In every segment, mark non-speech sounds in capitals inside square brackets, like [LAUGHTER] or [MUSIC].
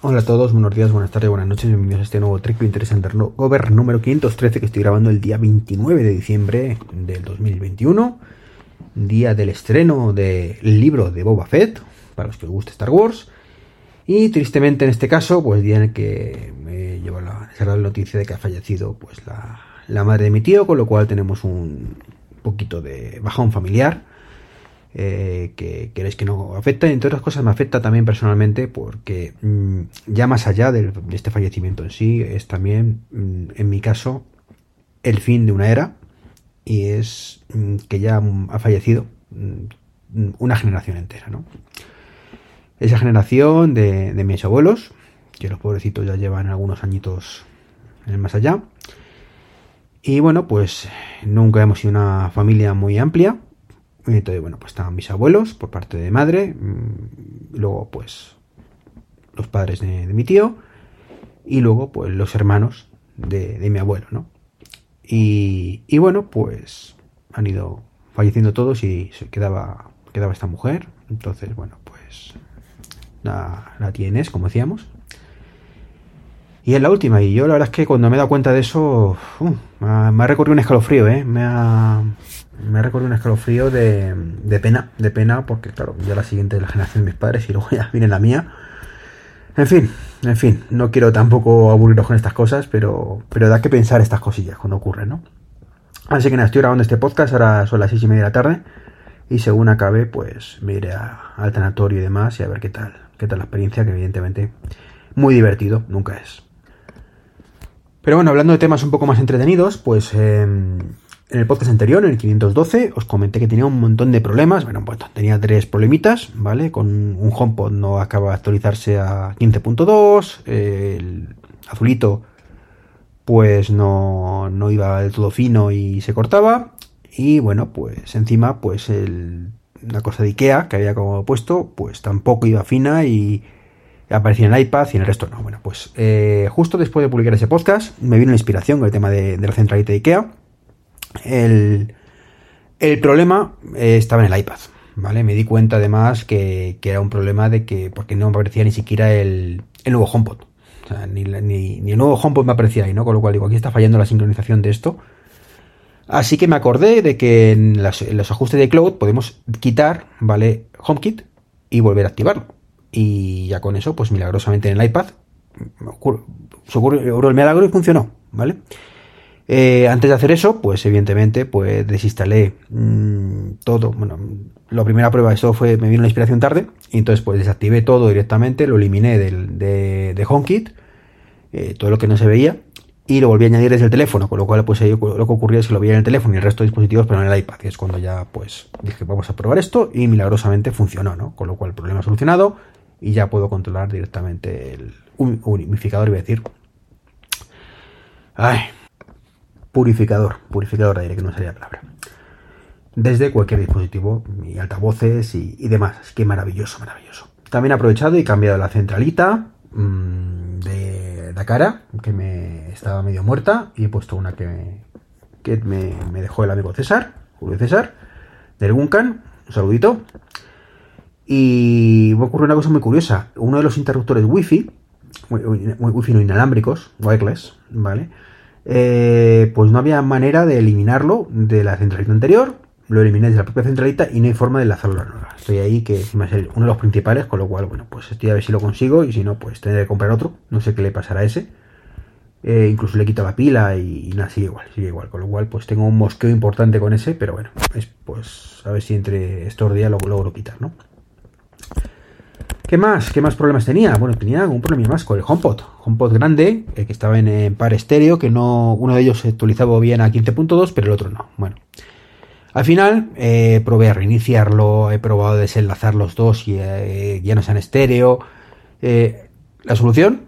Hola a todos, buenos días, buenas tardes, buenas noches, bienvenidos a este nuevo Trek Interesante Gover número 513 que estoy grabando el día 29 de diciembre del 2021, día del estreno del libro de Boba Fett, para los que os guste Star Wars, y tristemente en este caso, pues día en el que me lleva la, noticia de que ha fallecido pues la madre de mi tío, con lo cual tenemos un poquito de bajón familiar eh, que queréis que no afecta. Entre otras cosas me afecta también personalmente porque mm, ya más allá de, este fallecimiento en sí, es también, mm, en mi caso, el fin de una era y es mm, que ya ha fallecido una generación entera, ¿no? Esa generación de, de mis abuelos, que los pobrecitos ya llevan algunos añitos en el más allá. Y bueno, pues nunca hemos sido una familia muy amplia, entonces, bueno, pues estaban mis abuelos por parte de madre, mm, luego pues los padres de, mi tío y luego pues los hermanos de, mi abuelo, ¿no? Y, bueno, pues han ido falleciendo todos y se quedaba, quedaba esta mujer. Entonces, bueno, pues la tienes, como decíamos. Y es la última. Y yo la verdad es que cuando me he dado cuenta de eso, me, ha, recorrido un escalofrío, ¿eh? Me ha, me ha recorrido un escalofrío de, de pena, de pena, porque claro, ya la siguiente es la generación de mis padres y luego [LAUGHS] ya viene la mía. En fin, en fin, no quiero tampoco aburriros con estas cosas, pero, pero da que pensar estas cosillas cuando ocurren, ¿no? Así que nada, estoy grabando este podcast, ahora son las seis y media de la tarde, y según acabe, pues me iré al tanatorio y demás y a ver qué tal, qué tal la experiencia, que evidentemente muy divertido nunca es. Pero bueno, hablando de temas un poco más entretenidos, pues em, en el podcast anterior, en el 512, os comenté que tenía un montón de problemas. Bueno, pues tenía tres problemitas, ¿vale? Con un HomePod no acaba de actualizarse a 15.2, el azulito pues no, no iba del todo fino y se cortaba. Y bueno, pues encima, pues el, una cosa de Ikea que había como puesto, pues tampoco iba fina y aparecía en el iPad y en el resto no. Bueno, pues eh, justo después de publicar ese podcast me vino la inspiración con el tema de, la centralita de IKEA. El, el problema eh, estaba en el iPad, ¿vale? Me di cuenta además que, era un problema de que, porque no me aparecía ni siquiera el, el nuevo HomePod. O sea, ni, ni, el nuevo HomePod me aparecía ahí, ¿no? Con lo cual digo, aquí está fallando la sincronización de esto. Así que me acordé de que en los ajustes de cloud podemos quitar, ¿vale? HomeKit y volver a activarlo y ya con eso, pues milagrosamente en el iPad se ocurrió el milagro y funcionó, ¿vale? Eh, antes de hacer eso, pues evidentemente, pues desinstalé mmm, todo. Bueno, la primera prueba de eso fue, me vino la inspiración tarde, y entonces pues desactivé todo directamente, lo eliminé del, de, de HomeKit, eh, todo lo que no se veía, y lo volví a añadir desde el teléfono, con lo cual pues lo que ocurría es que lo veía en el teléfono y el resto de dispositivos, pero en el iPad, que es cuando ya pues dije vamos a probar esto y milagrosamente funcionó, ¿no? Con lo cual el problema solucionado, y ya puedo controlar directamente el unificador, iba a decir. Ay, purificador, purificador de aire, que no sería la palabra. Desde cualquier dispositivo, y altavoces y, demás. Así que maravilloso, maravilloso. También he aprovechado y cambiado la centralita mm, de la cara, que me estaba medio muerta, y he puesto una que que me, me dejó el amigo César, Julio César, del Guncan. Un saludito. Y me ocurrió una cosa muy curiosa. Uno de los interruptores Wi-Fi, Wi-Fi no inalámbricos, wireless, ¿vale? Eh, pues no había manera de eliminarlo de la centralita anterior. Lo eliminé de la propia centralita y no hay forma de enlazarlo a nueva. Estoy ahí que va a uno de los principales, con lo cual, bueno, pues estoy a ver si lo consigo y si no, pues tendré que comprar otro. No sé qué le pasará a ese. Eh, incluso le quito la pila y, nada, sigue igual, sigue igual. Con lo cual, pues tengo un mosqueo importante con ese, pero bueno, es pues a ver si entre estos días lo logro quitar, ¿no? ¿Qué más? ¿Qué más problemas tenía? Bueno, tenía un problema más con el HomePod. HomePod grande, eh, que estaba en, par estéreo, que no uno de ellos se actualizaba bien a 15.2, pero el otro no. Bueno, al final eh, probé a reiniciarlo, he probado a desenlazar los dos y eh, ya no sean estéreo. la solución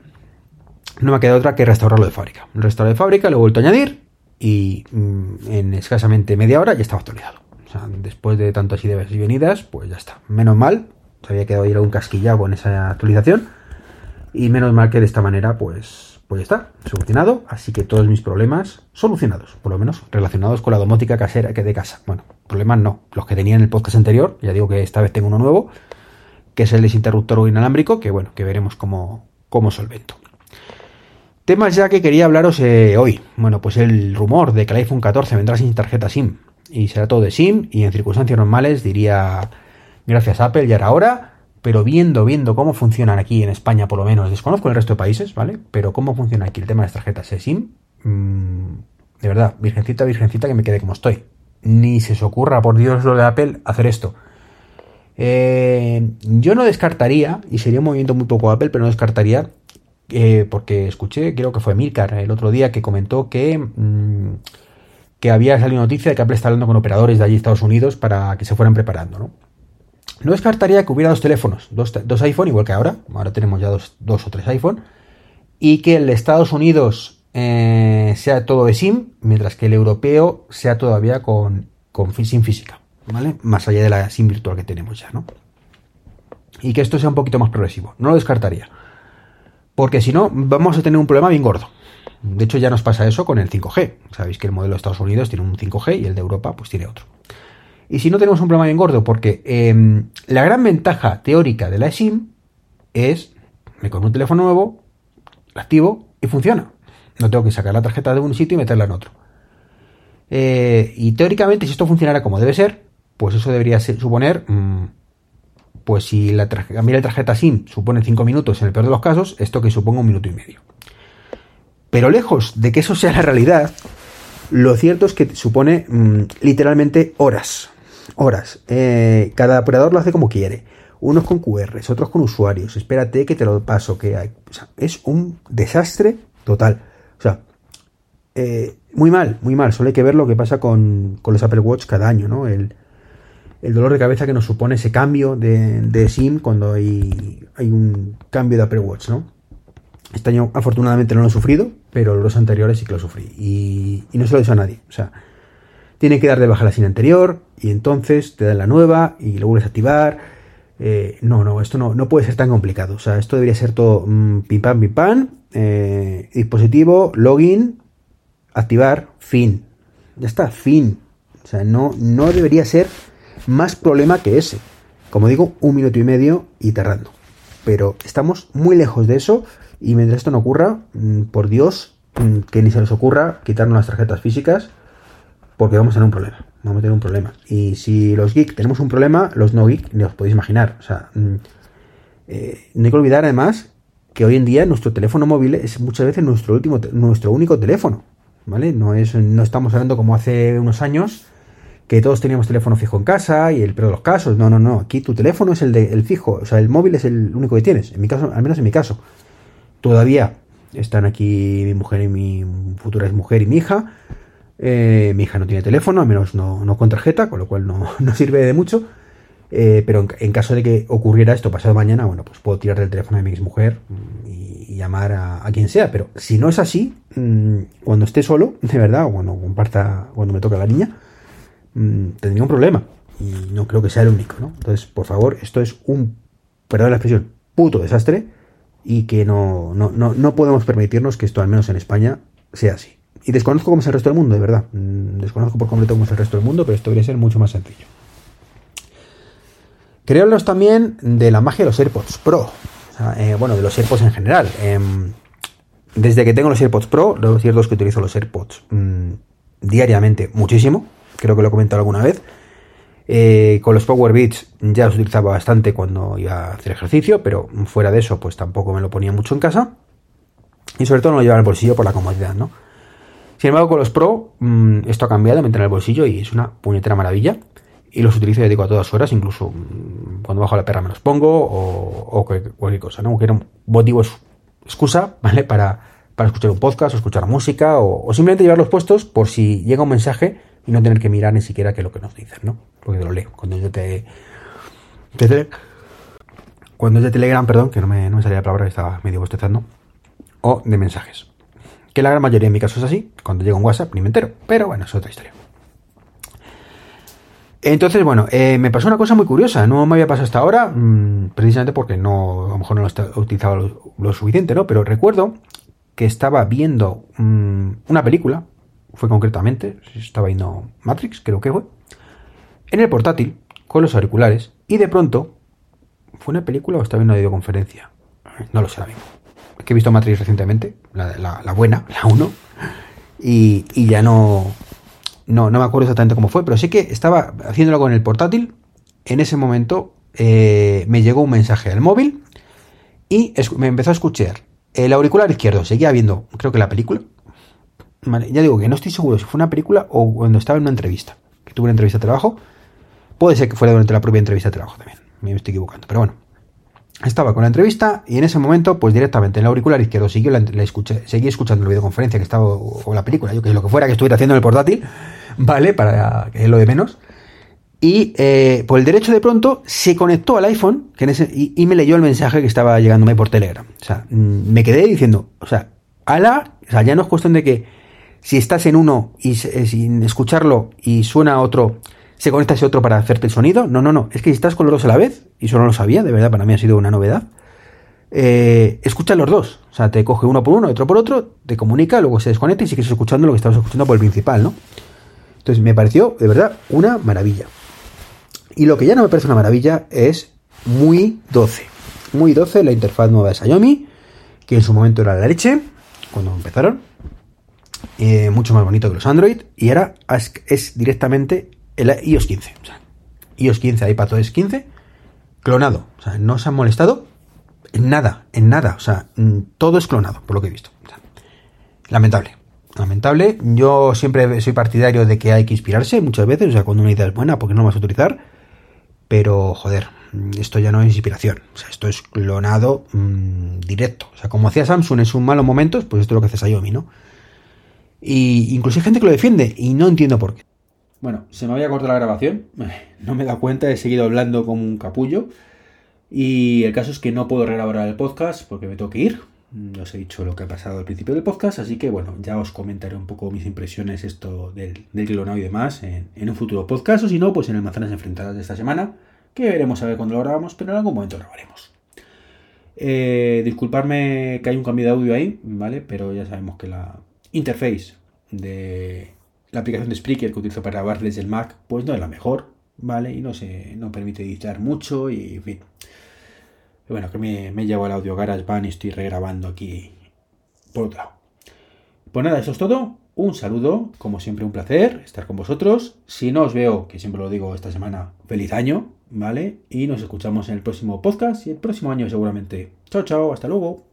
no me ha quedado otra que restaurarlo de fábrica. Lo restaurado de fábrica, lo he vuelto a añadir y mm, en escasamente media hora ya estaba actualizado. O sea, después de tantas ideas y venidas, pues ya está. Menos mal, se había quedado ir a un casquillado con esa actualización. Y menos mal que de esta manera, pues, pues ya está, solucionado. Así que todos mis problemas solucionados, por lo menos relacionados con la domótica casera que de casa. Bueno, problemas no, los que tenía en el podcast anterior, ya digo que esta vez tengo uno nuevo, que es el desinterruptor inalámbrico, que bueno, que veremos cómo, cómo solvento. Temas ya que quería hablaros eh, hoy. Bueno, pues el rumor de que el iPhone 14 vendrá sin tarjeta SIM y será todo de SIM y en circunstancias normales diría gracias a Apple ya era hora, pero viendo, viendo cómo funcionan aquí en España por lo menos, desconozco el resto de países, ¿vale? Pero cómo funciona aquí el tema de las tarjetas SIM, mmm, de verdad, virgencita, virgencita que me quede como estoy. Ni se os ocurra, por Dios, lo de Apple, hacer esto. Eh, yo no descartaría, y sería un movimiento muy poco Apple, pero no descartaría, eh, porque escuché, creo que fue Milcar el otro día, que comentó que, mmm, que había salido noticia de que Apple está hablando con operadores de allí Estados Unidos para que se fueran preparando, ¿no? No descartaría que hubiera dos teléfonos, dos, dos iPhone, igual que ahora, ahora tenemos ya dos, o tres iPhone, y que el de Estados Unidos eh, sea todo de SIM, mientras que el europeo sea todavía con, con SIM física, ¿vale? Más allá de la SIM virtual que tenemos ya, ¿no? Y que esto sea un poquito más progresivo. No lo descartaría. Porque si no, vamos a tener un problema bien gordo. De hecho, ya nos pasa eso con el 5G. Sabéis que el modelo de Estados Unidos tiene un 5G y el de Europa pues tiene otro. Y si no tenemos un problema bien gordo, porque eh, la gran ventaja teórica de la SIM es, me compro un teléfono nuevo, lo activo y funciona. No tengo que sacar la tarjeta de un sitio y meterla en otro. Eh, y teóricamente, si esto funcionara como debe ser, pues eso debería ser, suponer, mmm, pues si la cambiar la tarjeta SIM supone 5 minutos en el peor de los casos, esto que suponga un minuto y medio. Pero lejos de que eso sea la realidad, lo cierto es que supone mmm, literalmente horas. Horas. Eh, cada operador lo hace como quiere. Unos con QRs, otros con usuarios. Espérate que te lo paso. Que hay. Es un desastre total. O sea, eh, muy mal, muy mal. Solo hay que ver lo que pasa con, los Apple Watch cada año, ¿no? El, dolor de cabeza que nos supone ese cambio de, SIM cuando hay, un cambio de Apple Watch, ¿no? Este año afortunadamente no lo he sufrido, pero los anteriores sí que lo sufrí. Y, y no se lo deseo a nadie. O sea, tiene que dar de baja la SIM anterior y entonces te dan la nueva y lo vuelves a activar. Eh, no, no, esto no, no, puede ser tan complicado. O sea, esto debería ser todo mmm, pim pam, pim pam. Eh, dispositivo, login, activar, fin. Ya está, fin. O sea, no, no debería ser más problema que ese. Como digo, un minuto y medio y tardando. Pero estamos muy lejos de eso y mientras esto no ocurra, mmm, por Dios, mmm, que ni se les ocurra quitarnos las tarjetas físicas porque vamos a tener un problema. Vamos a tener un problema. Y si los geeks tenemos un problema, los no geeks ni os podéis imaginar. O sea, mmm, eh, no hay que olvidar además que hoy en día nuestro teléfono móvil es muchas veces nuestro último, nuestro único teléfono. ¿Vale? No, es, no estamos hablando como hace unos años que todos teníamos teléfono fijo en casa y el peor de los casos. No, no, no. Aquí tu teléfono es el, de, el fijo. O sea, el móvil es el único que tienes. En mi caso, al menos en mi caso todavía están aquí mi mujer y mi futura mujer y mi hija. Eh, mi hija no tiene teléfono, al menos no, no con tarjeta, con lo cual no, [LAUGHS] no sirve de mucho. Eh, pero en, caso de que ocurriera esto pasado mañana, bueno, pues puedo tirar del teléfono de mi ex mujer y, y llamar a, quien sea. Pero si no es así, mmm, cuando esté solo, [LAUGHS] de verdad, o cuando comparta, cuando me toca la niña, mmm, tendría un problema. Y no creo que sea el único, ¿no? Entonces, por favor, esto es un, perdón la expresión, puto desastre y que no, no, no, no podemos permitirnos que esto, al menos en España, sea así. Y desconozco cómo es el resto del mundo, de verdad. Desconozco por completo cómo es el resto del mundo, pero esto debería ser mucho más sencillo. Quería hablaros también de la magia de los AirPods Pro. Eh, bueno, de los AirPods en general. Eh, desde que tengo los AirPods Pro, lo cierto es que utilizo los AirPods mmm, diariamente muchísimo. Creo que lo he comentado alguna vez. Eh, con los Power Beats ya los utilizaba bastante cuando iba a hacer ejercicio, pero fuera de eso, pues tampoco me lo ponía mucho en casa. Y sobre todo no lo llevaba en el bolsillo por la comodidad, ¿no? Sin embargo, con los Pro, mmm, esto ha cambiado, me entra en el bolsillo y es una puñetera maravilla. Y los utilizo, ya digo, a todas horas, incluso mmm, cuando bajo la perra me los pongo o, cualquier cosa, ¿no? Aunque era un excusa, [LAUGHS] ¿vale? Para, para escuchar un podcast o escuchar música o, o, simplemente llevarlos puestos por si llega un mensaje y no tener que mirar ni siquiera qué es lo que nos dicen, ¿no? Porque lo leo. Cuando yo te, cuando es de Telegram, perdón, que no me, no me salía la palabra que estaba medio bostezando, o de mensajes. Que la gran mayoría en mi caso es así, cuando llega un WhatsApp ni me entero, pero bueno, es otra historia. Entonces, bueno, eh, me pasó una cosa muy curiosa, no me había pasado hasta ahora, mmm, precisamente porque no, a lo mejor no lo utilizaba lo, lo, suficiente, ¿no? Pero recuerdo que estaba viendo mmm, una película, fue concretamente, estaba viendo Matrix, creo que fue, en el portátil, con los auriculares, y de pronto, ¿fue una película o estaba viendo una videoconferencia? No lo sé ahora mismo. Que he visto Matrix recientemente, la, buena, la 1, y, ya no, no, no me acuerdo exactamente cómo fue, pero sé que estaba haciéndolo con el portátil, en ese momento eh, me llegó un mensaje al móvil y me empezó a escuchar el auricular izquierdo, seguía viendo, creo que la película, ya digo que no estoy seguro si fue una película o cuando estaba en una entrevista, que tuve una entrevista de trabajo, puede ser que fuera durante la propia entrevista de trabajo también, me estoy equivocando, pero bueno, estaba con la entrevista y en ese momento, pues directamente en el auricular izquierdo siguió la, escuché, seguí escuchando la videoconferencia que estaba, o la película, yo que lo que fuera que estuviera haciendo en el portátil, [LAUGHS] ¿vale? Para que es lo de menos. Y eh, por el derecho de pronto se conectó al iPhone que en ese, y, me leyó el mensaje que estaba llegándome por Telegram. O sea, mm, me quedé diciendo, o sea, ala, o sea, ya no es cuestión de que si estás en uno y eh, sin escucharlo y suena otro, se conecta ese otro para hacerte el sonido. No, no, no. Es que si estás con los dos a la vez, y eso no lo sabía, de verdad, para mí ha sido una novedad. Eh, escucha los dos. O sea, te coge uno por uno, otro por otro, te comunica, luego se desconecta y sigues escuchando lo que estabas escuchando por el principal, ¿no? Entonces me pareció, de verdad, una maravilla. Y lo que ya no me parece una maravilla es muy 12. Muy 12 la interfaz nueva de Xiaomi, que en su momento era la leche, cuando empezaron. Eh, mucho más bonito que los Android. Y ahora es directamente el iOS 15. O sea, iOS 15, iPadOS 15, clonado. O sea, no se han molestado en nada, en nada. O sea, mm, todo es clonado, por lo que he visto. lamentable. Lamentable. Yo siempre soy partidario de que hay que inspirarse muchas veces. O sea, cuando una idea es buena, porque no vas a utilizar? Pero, joder, esto ya no es inspiración. O sea, esto es clonado mm, directo. O sea, como hacía Samsung en sus malos momentos, pues esto es lo que hace Xiaomi, ¿no? Y incluso hay gente que lo defiende y no entiendo por qué. Bueno, se me había cortado la grabación, [LAUGHS] no me he dado cuenta, he seguido hablando como un capullo. Y el caso es que no puedo reelaborar el podcast porque me tengo que ir. Os he dicho lo que ha pasado al principio del podcast, así que bueno, ya os comentaré un poco mis impresiones esto del, del y demás en, un futuro podcast, o si no, pues en el Manzanas Enfrentadas de esta semana, que veremos a ver cuándo lo grabamos, pero en algún momento lo grabaremos. Eh, disculparme que hay un cambio de audio ahí, ¿vale? Pero ya sabemos que la interface de la aplicación de Spreaker que utilizo para grabar desde el Mac, pues no es la mejor, ¿vale? Y no se no permite editar mucho y, en fin. bueno, que me, me llevo al audio GarageBand y estoy regrabando aquí por otro lado. Pues nada, eso es todo. Un saludo, como siempre un placer estar con vosotros. Si no os veo, que siempre lo digo esta semana, feliz año, ¿vale? Y nos escuchamos en el próximo podcast y el próximo año seguramente. Chao, chao, hasta luego.